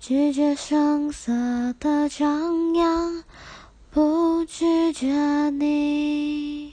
拒绝声色的张扬，不拒绝你。